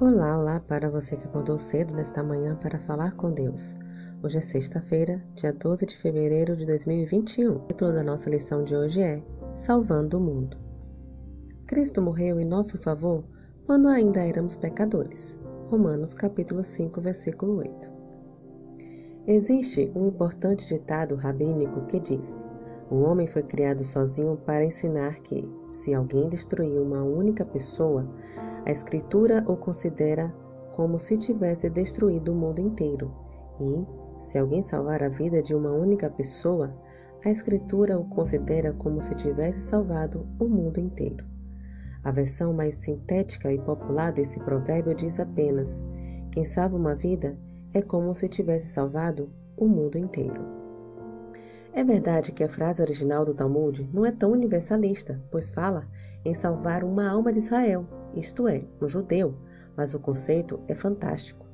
Olá, olá para você que acordou cedo nesta manhã para falar com Deus. Hoje é sexta-feira, dia 12 de fevereiro de 2021. O título da nossa lição de hoje é Salvando o Mundo. Cristo morreu em nosso favor quando ainda éramos pecadores. Romanos capítulo 5, versículo 8. Existe um importante ditado rabínico que diz: O homem foi criado sozinho para ensinar que, se alguém destruir uma única pessoa, a Escritura o considera como se tivesse destruído o mundo inteiro, e, se alguém salvar a vida de uma única pessoa, a Escritura o considera como se tivesse salvado o mundo inteiro. A versão mais sintética e popular desse provérbio diz apenas: quem salva uma vida é como se tivesse salvado o mundo inteiro. É verdade que a frase original do Talmud não é tão universalista, pois fala em salvar uma alma de Israel, isto é, um judeu, mas o conceito é fantástico.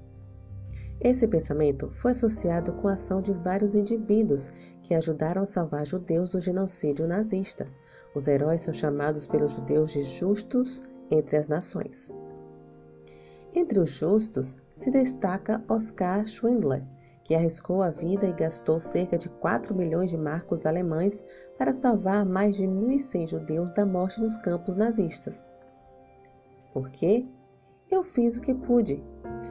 Esse pensamento foi associado com a ação de vários indivíduos que ajudaram a salvar judeus do genocídio nazista. Os heróis são chamados pelos judeus de justos entre as nações. Entre os justos se destaca Oskar Schwindler, que arriscou a vida e gastou cerca de 4 milhões de marcos alemães para salvar mais de 1.100 judeus da morte nos campos nazistas. Por quê? Eu fiz o que pude,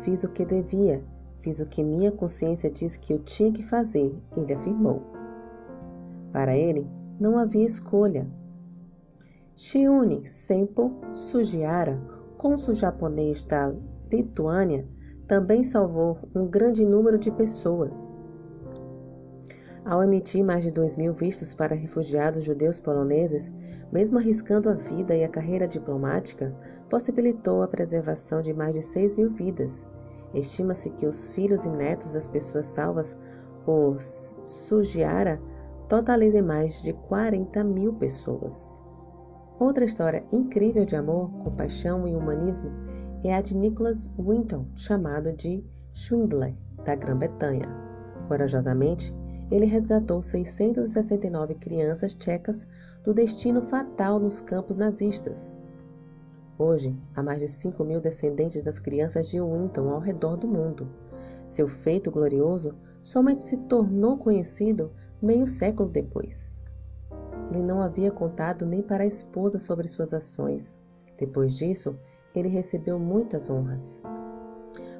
fiz o que devia, fiz o que minha consciência disse que eu tinha que fazer, ele afirmou. Para ele, não havia escolha. Shiune Sempo Sugiara, cônsul japonês da Lituânia, também salvou um grande número de pessoas. Ao emitir mais de 2 mil vistos para refugiados judeus poloneses, mesmo arriscando a vida e a carreira diplomática, possibilitou a preservação de mais de 6 mil vidas. Estima-se que os filhos e netos das pessoas salvas por Sugiara totalizem mais de 40 mil pessoas. Outra história incrível de amor, compaixão e humanismo é a de Nicholas Winton, chamado de Schwindler, da Grã-Bretanha. Corajosamente, ele resgatou 669 crianças tchecas do destino fatal nos campos nazistas. Hoje, há mais de 5 mil descendentes das crianças de Winton ao redor do mundo. Seu feito glorioso somente se tornou conhecido meio século depois. Ele não havia contado nem para a esposa sobre suas ações. Depois disso, ele recebeu muitas honras.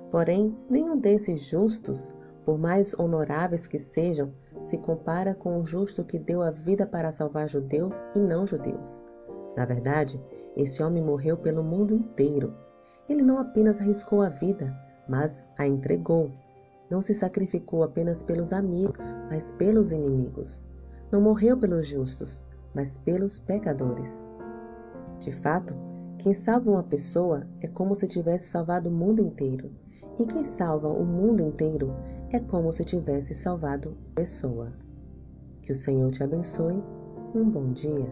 Porém, nenhum desses justos por mais honoráveis que sejam, se compara com o justo que deu a vida para salvar judeus e não judeus. Na verdade, esse homem morreu pelo mundo inteiro. Ele não apenas arriscou a vida, mas a entregou. Não se sacrificou apenas pelos amigos, mas pelos inimigos. Não morreu pelos justos, mas pelos pecadores. De fato, quem salva uma pessoa é como se tivesse salvado o mundo inteiro. E quem salva o mundo inteiro é como se tivesse salvado pessoa. Que o Senhor te abençoe. Um bom dia.